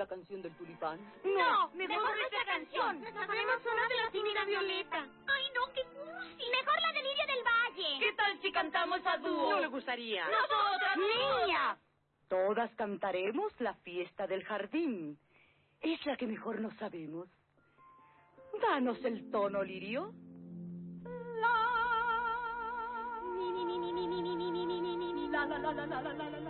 La canción del tulipán? No, mejor, nuestra canción. Sabemos una de la Timina Violeta. Ay, no, qué cursi. Mejor la de Lidia del Valle. ¿Qué tal si cantamos a dúo? ¿No le gustaría? Nosotras. ¡Niña! Todas cantaremos la fiesta del jardín. Es la que mejor nos sabemos. Danos el tono, Lirio. La. Ni, ni, ni, ni, ni, ni, ni, ni, ni, ni, ni, ni, La, la, la, la, la, la, la, la, la. La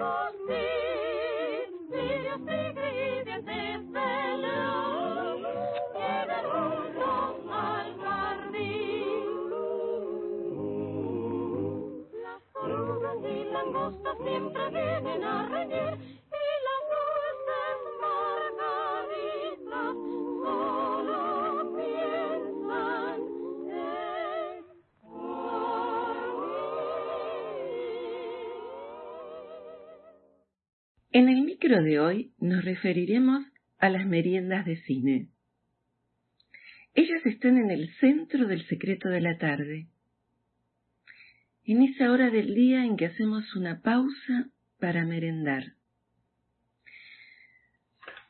for me. De hoy nos referiremos a las meriendas de cine. Ellas están en el centro del secreto de la tarde, en esa hora del día en que hacemos una pausa para merendar,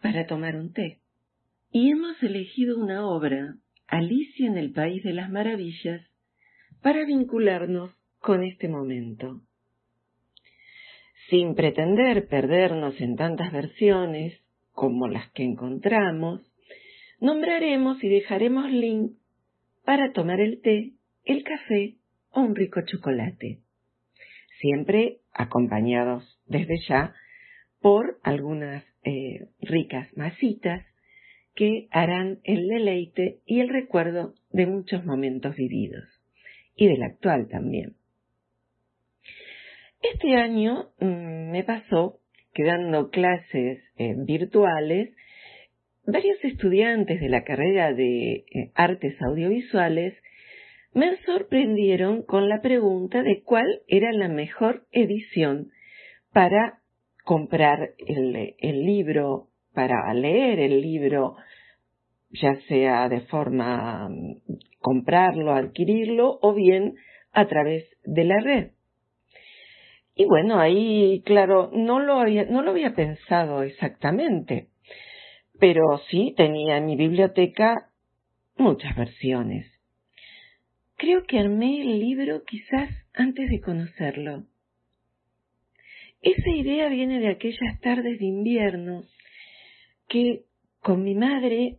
para tomar un té. Y hemos elegido una obra, Alicia en el País de las Maravillas, para vincularnos con este momento sin pretender perdernos en tantas versiones como las que encontramos, nombraremos y dejaremos link para tomar el té, el café o un rico chocolate, siempre acompañados desde ya por algunas eh, ricas masitas que harán el deleite y el recuerdo de muchos momentos vividos y del actual también. Este año mm, me pasó que dando clases eh, virtuales, varios estudiantes de la carrera de eh, artes audiovisuales me sorprendieron con la pregunta de cuál era la mejor edición para comprar el, libro, para leer el libro, ya sea de forma mm, comprarlo, adquirirlo o bien a través de la red. Y bueno, ahí, claro, no lo había, no lo había pensado exactamente, pero sí tenía en mi biblioteca muchas versiones. Creo que armé el libro quizás antes de conocerlo. Esa idea viene de aquellas tardes de invierno que con mi madre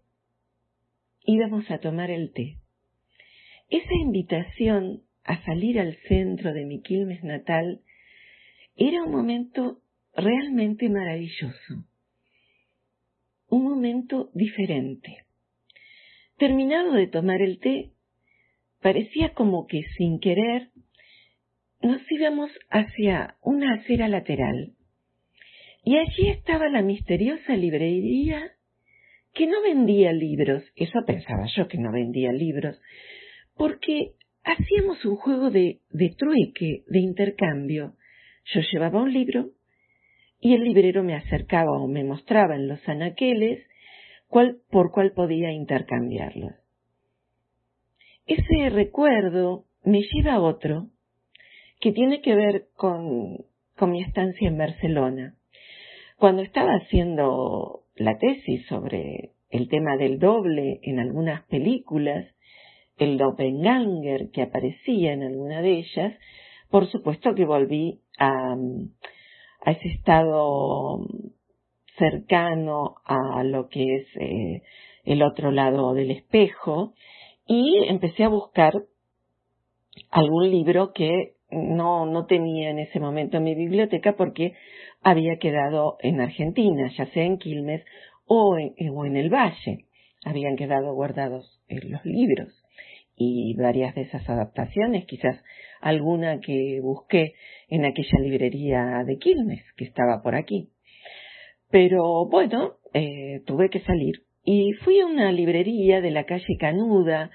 íbamos a tomar el té. Esa invitación a salir al centro de mi Quilmes natal era un momento realmente maravilloso, un momento diferente. Terminado de tomar el té, parecía como que sin querer nos íbamos hacia una acera lateral. Y allí estaba la misteriosa librería que no vendía libros, eso pensaba yo que no vendía libros, porque hacíamos un juego de, trueque, de intercambio. Yo llevaba un libro y el librero me acercaba o me mostraba en los anaqueles por cuál podía intercambiarlos. Ese recuerdo me lleva a otro que tiene que ver con, con mi estancia en Barcelona. Cuando estaba haciendo la tesis sobre el tema del doble en algunas películas, el doppelganger que aparecía en alguna de ellas, por supuesto que volví a, a ese estado cercano a lo que es eh, el otro lado del espejo y empecé a buscar algún libro que no, no tenía en ese momento en mi biblioteca porque había quedado en Argentina, ya sea en Quilmes o en, el Valle. Habían quedado guardados en los libros y varias de esas adaptaciones, quizás alguna que busqué en aquella librería de Quilmes que estaba por aquí. Pero bueno, eh, tuve que salir y fui a una librería de la calle Canuda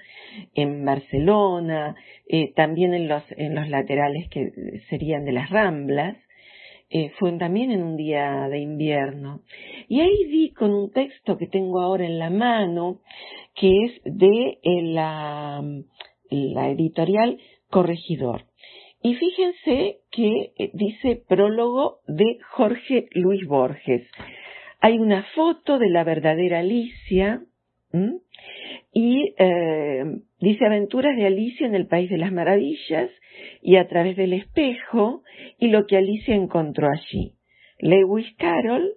en Barcelona, eh, también en los, en los laterales que serían de las Ramblas, eh, fue también en un día de invierno. Y ahí vi con un texto que tengo ahora en la mano, que es de eh, la, la editorial Corregidor. Y fíjense que eh, dice prólogo de Jorge Luis Borges. Hay una foto de la verdadera Alicia y eh, dice aventuras de Alicia en el País de las Maravillas y a través del espejo y lo que Alicia encontró allí. Lewis Carroll,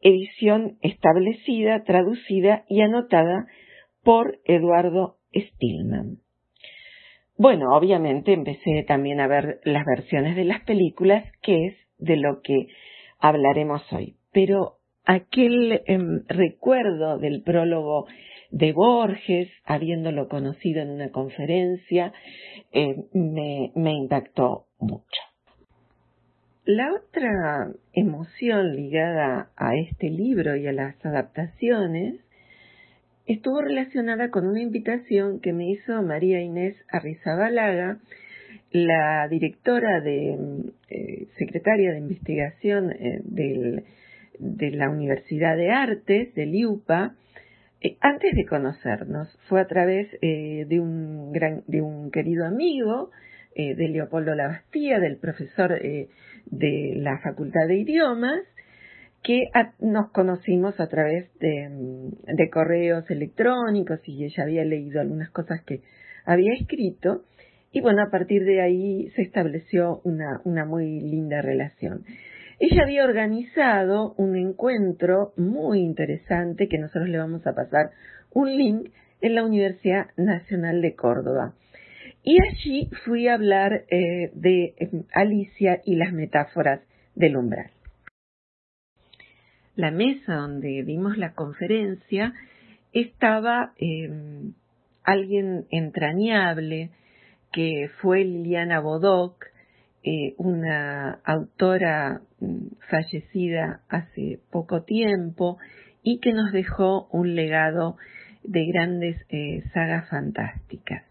edición establecida, traducida y anotada por Eduardo Stillman. Bueno, obviamente empecé también a ver las versiones de las películas, que es de lo que hablaremos hoy. Pero aquel em, recuerdo del prólogo de Borges, habiéndolo conocido en una conferencia, eh, me, me impactó mucho. La otra emoción ligada a este libro y a las adaptaciones estuvo relacionada con una invitación que me hizo María Inés Arrizabalaga, la directora de eh, secretaria de investigación eh, de la Universidad de Artes, del IUPA, eh, antes de conocernos. Fue a través de, un gran, de un querido amigo, de Leopoldo Labastía, del profesor de la Facultad de Idiomas, que nos conocimos a través de, correos electrónicos y ella había leído algunas cosas que había escrito y bueno, a partir de ahí se estableció una, una muy linda relación. Ella había organizado un encuentro muy interesante que nosotros le vamos a pasar un link en la Universidad Nacional de Córdoba. Y allí fui a hablar eh, de eh, Alicia y las metáforas del umbral la mesa donde vimos la conferencia estaba em, alguien entrañable que fue Liliana Bodoc, eh, una autora mm, fallecida hace poco tiempo y que nos dejó un legado de grandes eh, sagas fantásticas.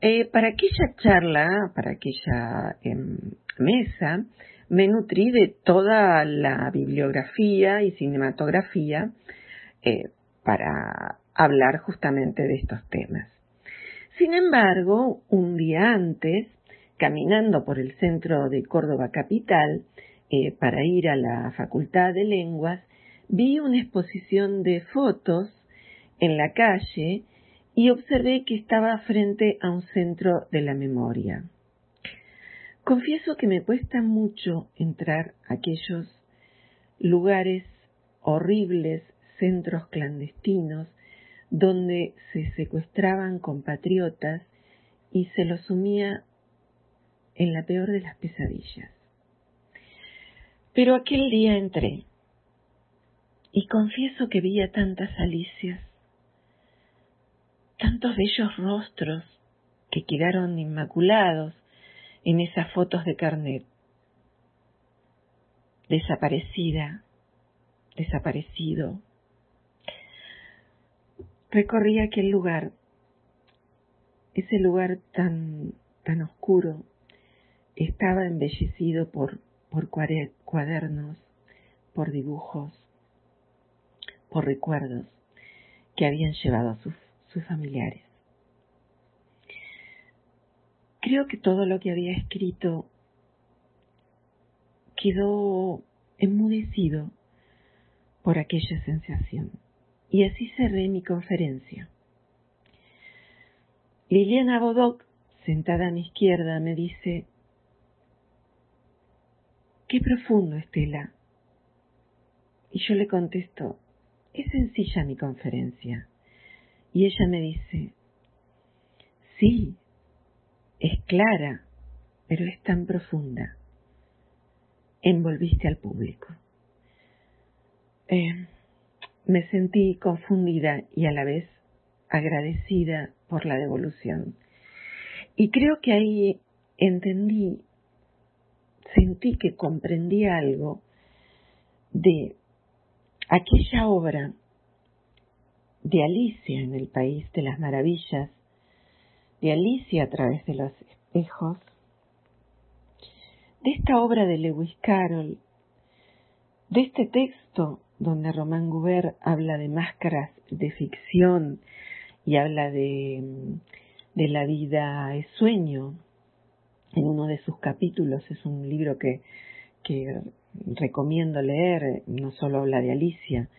Eh, para aquella charla, para aquella em, mesa, me nutrí de toda la bibliografía y cinematografía eh, para hablar justamente de estos temas. Sin embargo, un día antes, caminando por el centro de Córdoba Capital eh, para ir a la Facultad de Lenguas, vi una exposición de fotos en la calle y observé que estaba frente a un centro de la memoria. Confieso que me cuesta mucho entrar a aquellos lugares horribles, centros clandestinos, donde se secuestraban compatriotas y se los sumía en la peor de las pesadillas. Pero aquel día entré y confieso que vi a tantas Alicias, tantos bellos rostros que quedaron inmaculados en esas fotos de carnet. Desaparecida, desaparecido. Recorrí aquel lugar, ese lugar tan, tan oscuro, estaba embellecido por, por cuadernos por dibujos, por recuerdos que habían llevado a sus, sus familiares. Creo que todo lo que había escrito quedó enmudecido por aquella sensación. Y así cerré mi conferencia. Liliana Bodoc, sentada a mi izquierda, me dice, Qué profundo, Estela. Y yo le contesto, es sencilla mi conferencia. Y ella me dice, sí, es clara, pero es tan profunda. Envolviste al público. Eh, me sentí confundida y a la vez agradecida por la devolución. Y creo que ahí entendí, sentí que comprendí algo de aquella obra de Alicia en el País de las Maravillas, de Alicia a través de los espejos, de esta obra de Lewis Carroll, de este texto donde Román Gubert habla de máscaras de ficción y habla de, de la vida es sueño, en uno de sus capítulos, es un libro que, que recomiendo leer, no solo habla de Alicia,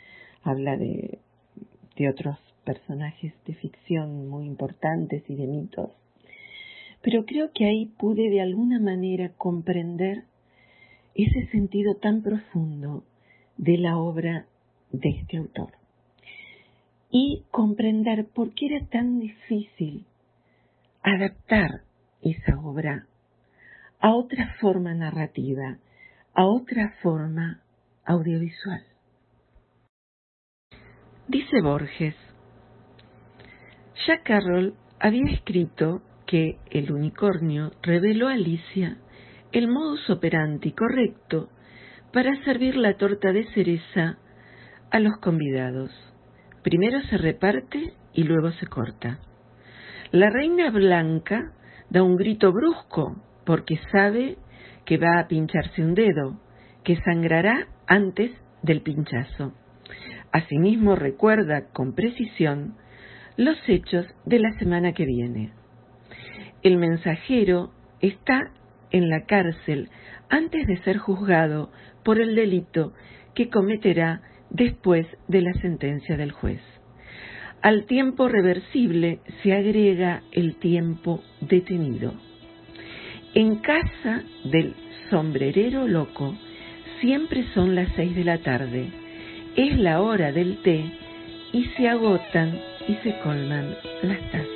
habla de, de otros personajes de ficción muy importantes y de mitos. Pero creo que ahí pude de alguna manera comprender ese sentido tan profundo de la obra de este autor y comprender por qué era tan difícil adaptar esa obra a otra forma narrativa, a otra forma audiovisual. Dice Borges, Jack Carroll había escrito que el unicornio reveló a Alicia el modus operandi correcto para servir la torta de cereza a los convidados. Primero se reparte y luego se corta. La reina blanca da un grito brusco porque sabe que va a pincharse un dedo, que sangrará antes del pinchazo. Asimismo recuerda con precisión los hechos de la semana que viene. El mensajero está en la cárcel antes de ser juzgado por el delito que cometerá después de la sentencia del juez. Al tiempo reversible se agrega el tiempo detenido. En casa del sombrerero loco siempre son las seis de la tarde. Es la hora del té y se agotan y se colman las tazas.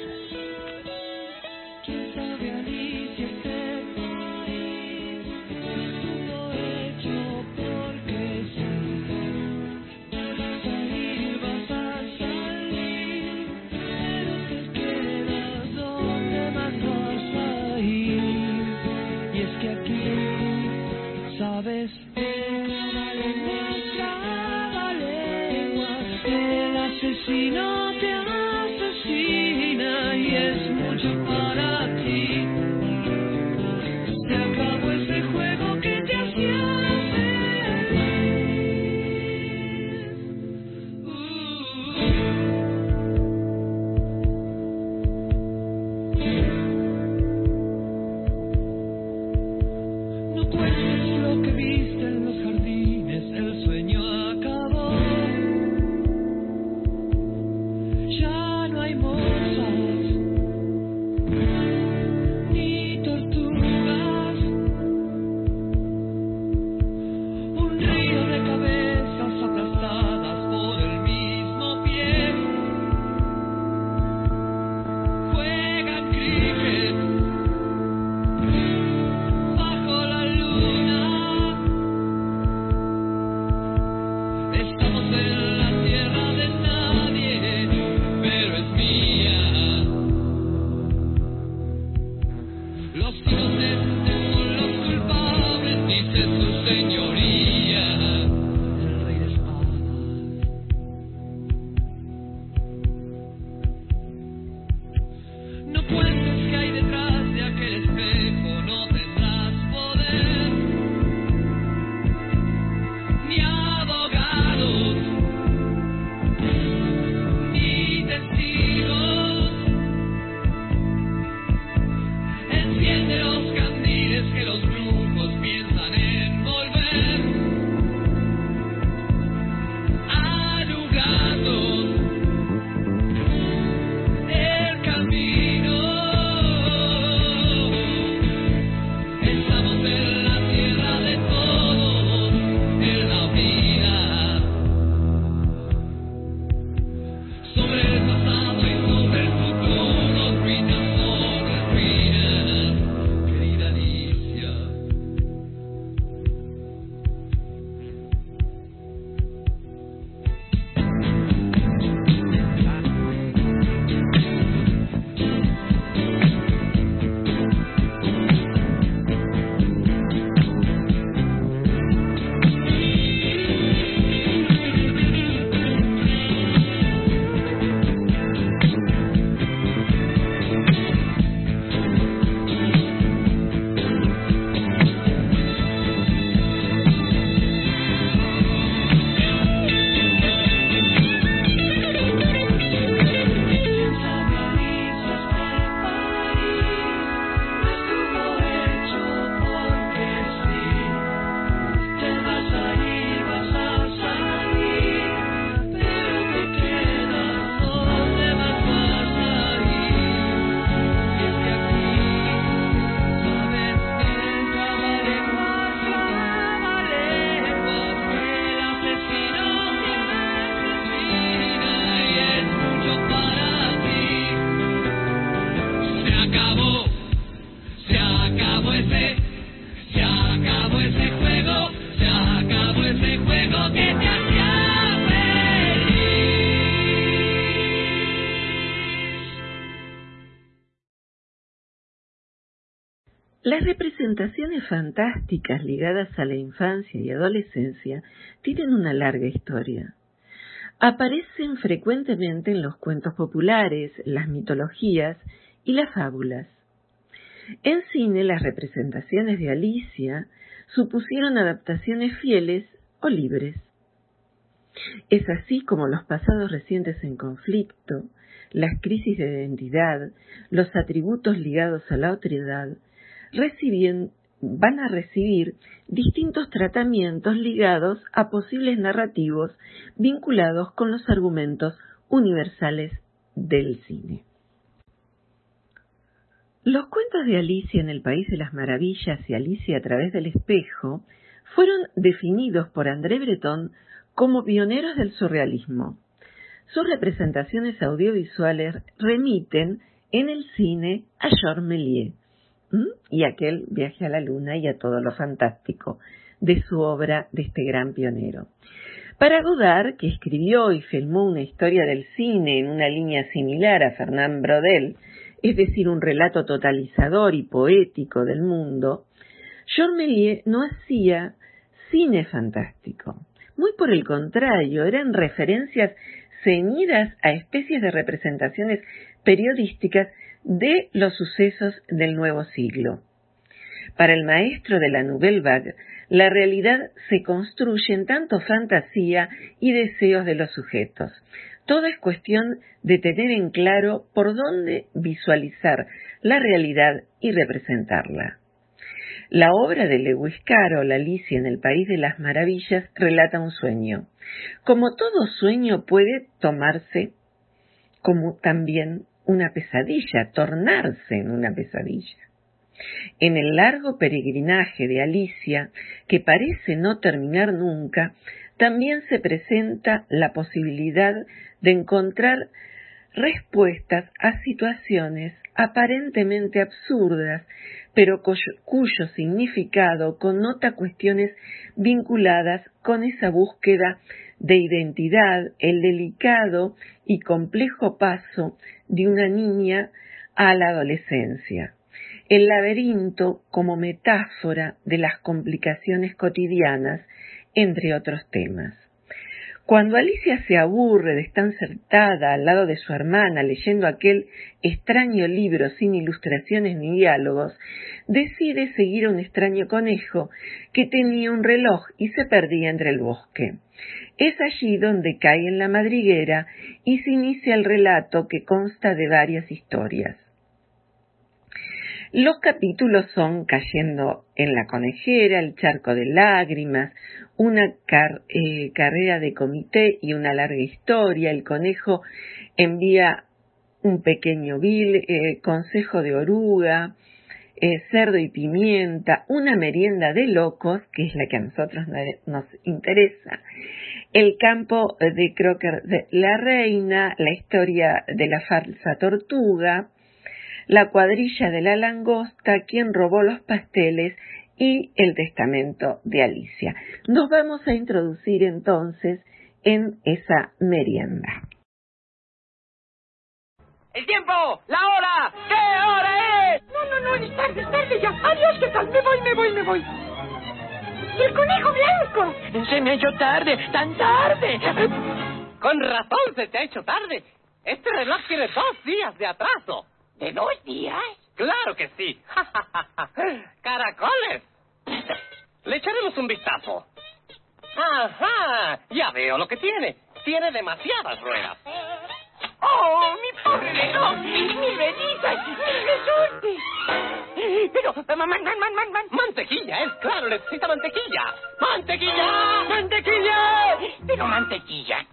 Fantásticas ligadas a la infancia y adolescencia tienen una larga historia. Aparecen frecuentemente en los cuentos populares, las mitologías y las fábulas. En cine, las representaciones de Alicia supusieron adaptaciones fieles o libres. Es así como los pasados recientes en conflicto, las crisis de identidad, los atributos ligados a la otredad, van a recibir distintos tratamientos ligados a posibles narrativos vinculados con los argumentos universales del cine. Los cuentos de Alicia en el País de las Maravillas y Alicia a través del espejo fueron definidos por André Breton como pioneros del surrealismo. Sus representaciones audiovisuales remiten en el cine a Georges Méliès y aquel viaje a la luna y a todo lo fantástico de su obra de este gran pionero. Para Godard, que escribió y filmó una historia del cine en una línea similar a Fernand Brodel, es decir, un relato totalizador y poético del mundo, Méliès no hacía cine fantástico. Muy por el contrario, eran referencias ceñidas a especies de representaciones periodísticas de los sucesos del nuevo siglo. Para el maestro de la Nouvelle Vague, la realidad se construye en tanto fantasía y deseos de los sujetos, todo es cuestión de tener en claro por dónde visualizar la realidad y representarla. La obra de Lewis Carroll, Alicia en el País de las Maravillas, relata un sueño. Como todo sueño puede tomarse como también una pesadilla, tornarse en una pesadilla. En el largo peregrinaje de Alicia, que parece no terminar nunca, también se presenta la posibilidad de encontrar respuestas a situaciones aparentemente absurdas, pero cuyo, significado connota cuestiones vinculadas con esa búsqueda de identidad, el delicado y complejo paso de una niña a la adolescencia. El laberinto como metáfora de las complicaciones cotidianas, entre otros temas. Cuando Alicia se aburre de estar sentada al lado de su hermana leyendo aquel extraño libro sin ilustraciones ni diálogos, decide seguir a un extraño conejo que tenía un reloj y se perdía entre el bosque. Es allí donde cae en la madriguera y se inicia el relato que consta de varias historias. Los capítulos son Cayendo en la conejera, El charco de lágrimas, una eh, carrera de comité y una larga historia. El conejo envía un pequeño vil, eh, consejo de oruga, eh, cerdo y pimienta, una merienda de locos, que es la que a nosotros nos interesa, el campo de Crocker de la reina, la historia de la falsa tortuga, la cuadrilla de la langosta, quien robó los pasteles y el testamento de Alicia. Nos vamos a introducir entonces en esa merienda. ¡El tiempo! ¡La hora! ¿Qué hora es? No, no, no, es tarde, es tarde ya. Adiós, ¿qué tal? Me voy, me voy, me voy. ¿Y el conejo blanco? Se me ha hecho tarde, tan tarde. Con razón se te ha hecho tarde. Este reloj tiene dos días de atraso. ¿De dos días? Claro que sí. ¡Caracoles! Le echaremos un vistazo. ¡Ajá! Ya veo lo que tiene. Tiene demasiadas ruedas. ¡Oh, mi pobre reloj! ¡Mis revistas! ¡Mis resortes! Pero, man, man, man, man, man. Mantequilla, es claro, necesita mantequilla. ¡Mantequilla! ¡Mantequilla! Pero mantequilla.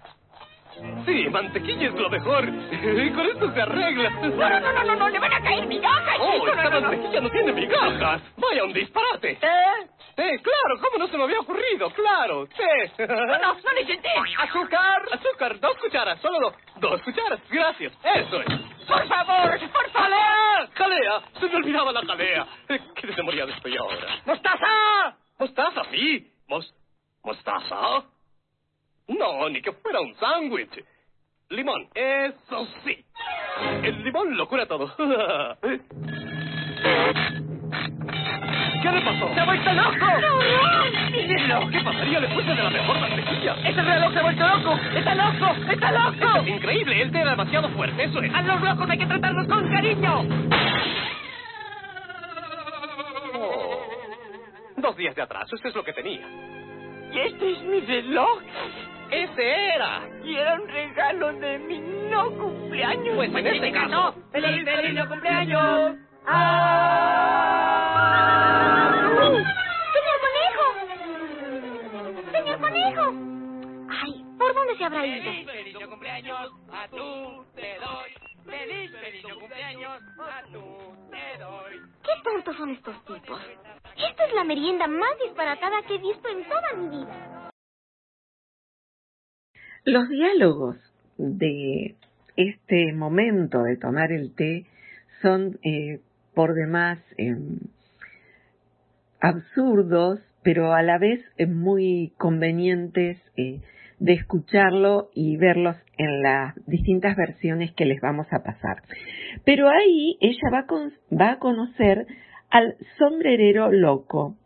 Sí, mantequilla es lo mejor. Y con esto se arregla. No, no, no, no, no, le van a caer migajas. Oh, esta mantequilla no tiene migajas. Vaya un disparate. ¿Eh? Eh, claro, ¿cómo no se me había ocurrido? Claro, sí. No, no, no necesité. Azúcar, azúcar, dos cucharas, solo dos. Dos cucharas, gracias. Eso es. Por favor, por favor. ¡Jalea! ¡Jalea! Se me olvidaba la jalea. Eh, ¿Qué desmemoriado estoy ahora? ¡Mostaza! ¿Mostaza, sí? ¿Mos... ¿Mostaza? No, ni que fuera un sándwich. Limón, eso sí. El limón lo cura todo. ¿Qué le pasó? ¡Se ha vuelto loco! ¡Mírenlo! ¿Qué pasaría después de la mejor mantequilla? ¡Ese reloj se ha vuelto loco! ¡Está loco! ¡Está loco! Es increíble, él era demasiado fuerte, eso es. ¡A los locos hay que tratarlos con cariño! Oh. Dos días de atraso, eso es lo que tenía. ¿Y este es mi reloj? ¡Ese era! Y era un regalo de mi no cumpleaños. Pues en este caso- ¡No! ¡Feliz, feliz no cumpleaños! ¡Ah! ¡Señor Conejo! ¡Señor Conejo! Ay, ¿por dónde se habrá ido? ¡Feliz, feliz no cumpleaños! ¡A tú te doy! ¡Feliz, feliz no cumpleaños! ¡A tú te doy! ¡Qué tontos son estos tipos! Esta es la merienda más disparatada que he visto en toda mi vida. Los diálogos de este momento de tomar el té son eh, por demás em, absurdos, pero a la vez eh, muy convenientes eh, de escucharlo y verlos en las distintas versiones que les vamos a pasar. Pero ahí ella va a, con- va a conocer al sombrerero loco.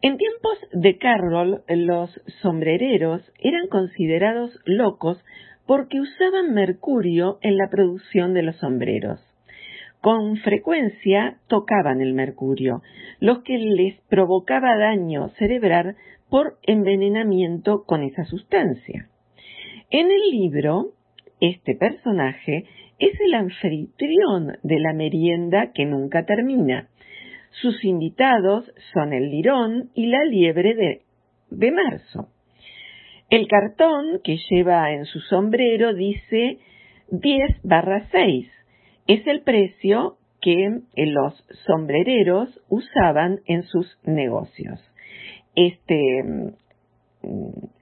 En tiempos de Carroll, los sombrereros eran considerados locos porque usaban mercurio en la producción de los sombreros. Con frecuencia tocaban el mercurio, lo que les provocaba daño cerebral por envenenamiento con esa sustancia. En el libro, este personaje es el anfitrión de la merienda que nunca termina. Sus invitados son el lirón y la liebre de, marzo. El cartón que lleva en su sombrero dice 10 barra 6. Es el precio que los sombrereros usaban en sus negocios. Este, mm,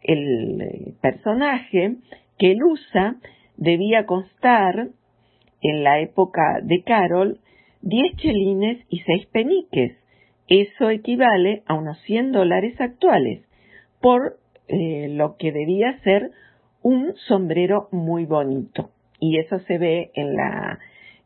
el personaje que él usa debía constar en la época de Carol 10 chelines y 6 peniques. Eso equivale a unos 100 dólares actuales, por eh, lo que debía ser un sombrero muy bonito. Y eso se ve en, la,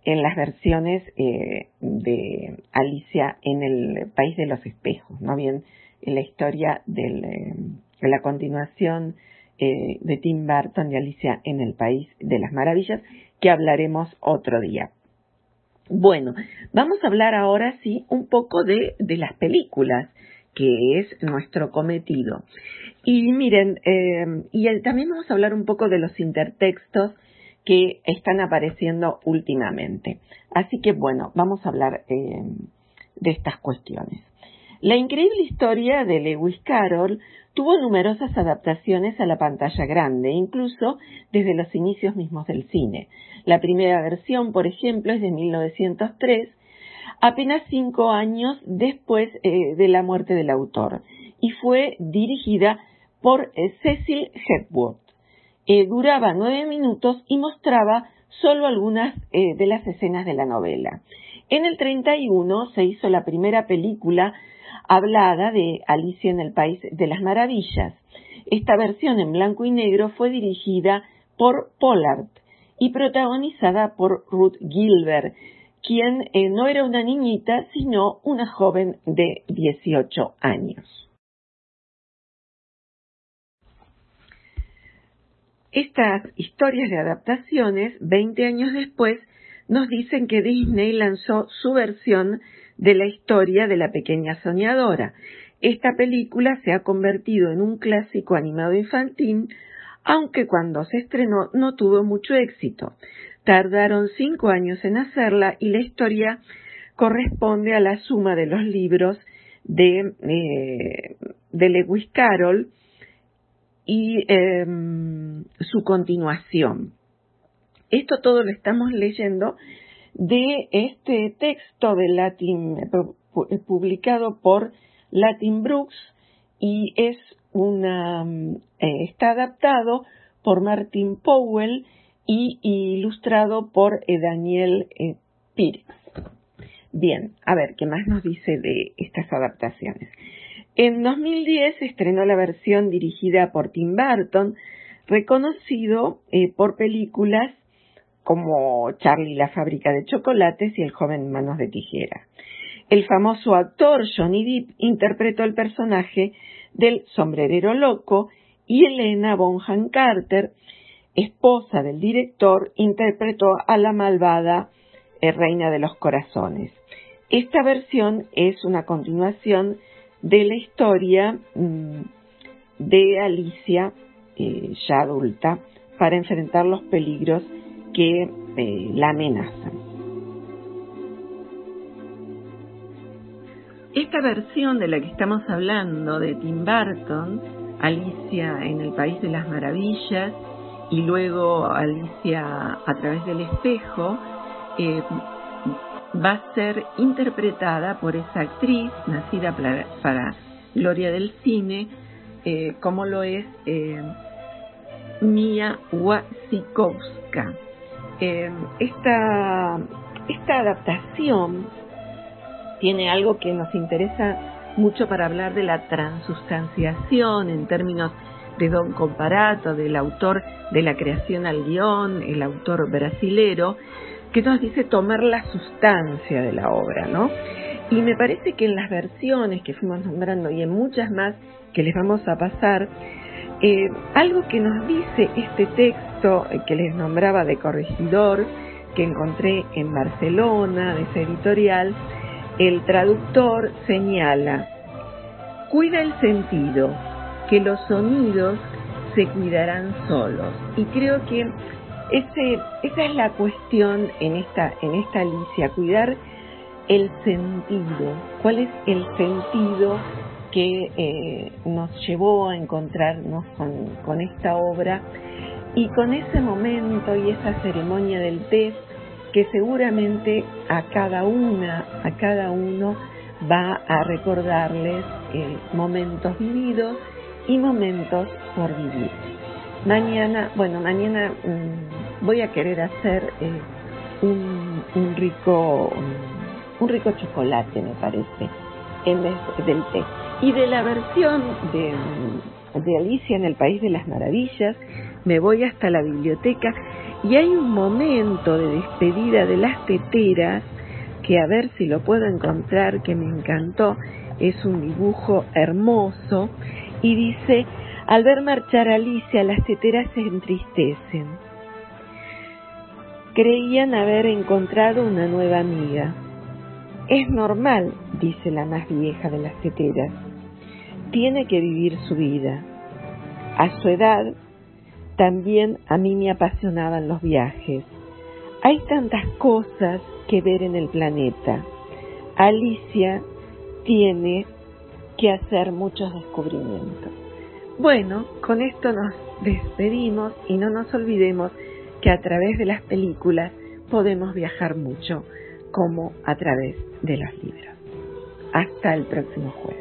en las versiones eh, de Alicia en el País de los Espejos, ¿no? Bien, en la historia del, eh, de la continuación eh, de Tim Burton de Alicia en el País de las Maravillas, que hablaremos otro día. Bueno, vamos a hablar ahora sí un poco de, de las películas, que es nuestro cometido. Y miren, eh, y también vamos a hablar un poco de los intertextos que están apareciendo últimamente. Así que bueno, vamos a hablar eh, de estas cuestiones. La increíble historia de Lewis Carroll tuvo numerosas adaptaciones a la pantalla grande, incluso desde los inicios mismos del cine. La primera versión, por ejemplo, es de 1903, apenas cinco años después eh, de la muerte del autor, y fue dirigida por eh, Cecil Hepworth. Eh, duraba nueve minutos y mostraba solo algunas de las escenas de la novela. En el 31 se hizo la primera película hablada de Alicia en el País de las Maravillas. Esta versión en blanco y negro fue dirigida por Pollard y protagonizada por Ruth Gilbert, quien eh, no era una niñita, sino una joven de 18 años. Estas historias de adaptaciones, 20 años después, nos dicen que Disney lanzó su versión de la historia de la pequeña soñadora. Esta película se ha convertido en un clásico animado infantil, aunque cuando se estrenó no tuvo mucho éxito. Tardaron cinco años en hacerla y la historia corresponde a la suma de los libros de, eh, de Lewis Carroll y eh, su continuación. Esto todo lo estamos leyendo de este texto de Latin publicado por Latin Brooks y es una eh, está adaptado por Martin Powell y, ilustrado por eh, Daniel eh, Pires. Bien, a ver, ¿qué más nos dice de estas adaptaciones? En 2010 se estrenó la versión dirigida por Tim Burton, reconocido eh, por películas como Charlie la fábrica de chocolates y El joven manos de tijera. El famoso actor Johnny Depp interpretó el personaje del sombrerero loco y Elena Bonham Carter, esposa del director, interpretó a la malvada eh, reina de los corazones. Esta versión es una continuación de la historia mm, de Alicia, eh, ya adulta, para enfrentar los peligros que eh, la amenazan. Esta versión de la que estamos hablando de Tim Burton, Alicia en el País de las Maravillas y luego Alicia a través del espejo, eh, va a ser interpretada por esa actriz nacida para, Gloria del Cine, eh, como lo es Mia Wasikowska. Esta, esta adaptación tiene algo que nos interesa mucho para hablar de la transustanciación en términos de Don Comparato, del autor de la creación al guion, el autor brasilero, que nos dice tomar la sustancia de la obra, ¿no? Y me parece que en las versiones que fuimos nombrando y en muchas más que les vamos a pasar, eh, algo que nos dice este texto que les nombraba de corregidor, que encontré en Barcelona, de ese editorial, el traductor señala, cuida el sentido, que los sonidos se cuidarán solos. Y creo que ese, esa es la cuestión en esta, en esta Alicia, cuidar el sentido. ¿Cuál es el sentido que eh, nos llevó a encontrarnos con, con esta obra? Y con ese momento y esa ceremonia del té que seguramente a cada una, a cada uno va a recordarles eh, momentos vividos y momentos por vivir. Mañana, bueno, mañana mm, voy a querer hacer eh, un, un, rico un rico chocolate, me parece, en vez del té. Y de la versión de, de Alicia en el País de las Maravillas, me voy hasta la biblioteca y hay un momento de despedida de las teteras que a ver si lo puedo encontrar, que me encantó, es un dibujo hermoso y dice, al ver marchar a Alicia las teteras se entristecen. Creían haber encontrado una nueva amiga. Es normal, dice la más vieja de las teteras. Tiene que vivir su vida. A su edad también a mí me apasionaban los viajes. Hay tantas cosas que ver en el planeta. Alicia tiene que hacer muchos descubrimientos. Bueno, con esto nos despedimos y no nos olvidemos que a través de las películas podemos viajar mucho, como a través de los libros. Hasta el próximo jueves.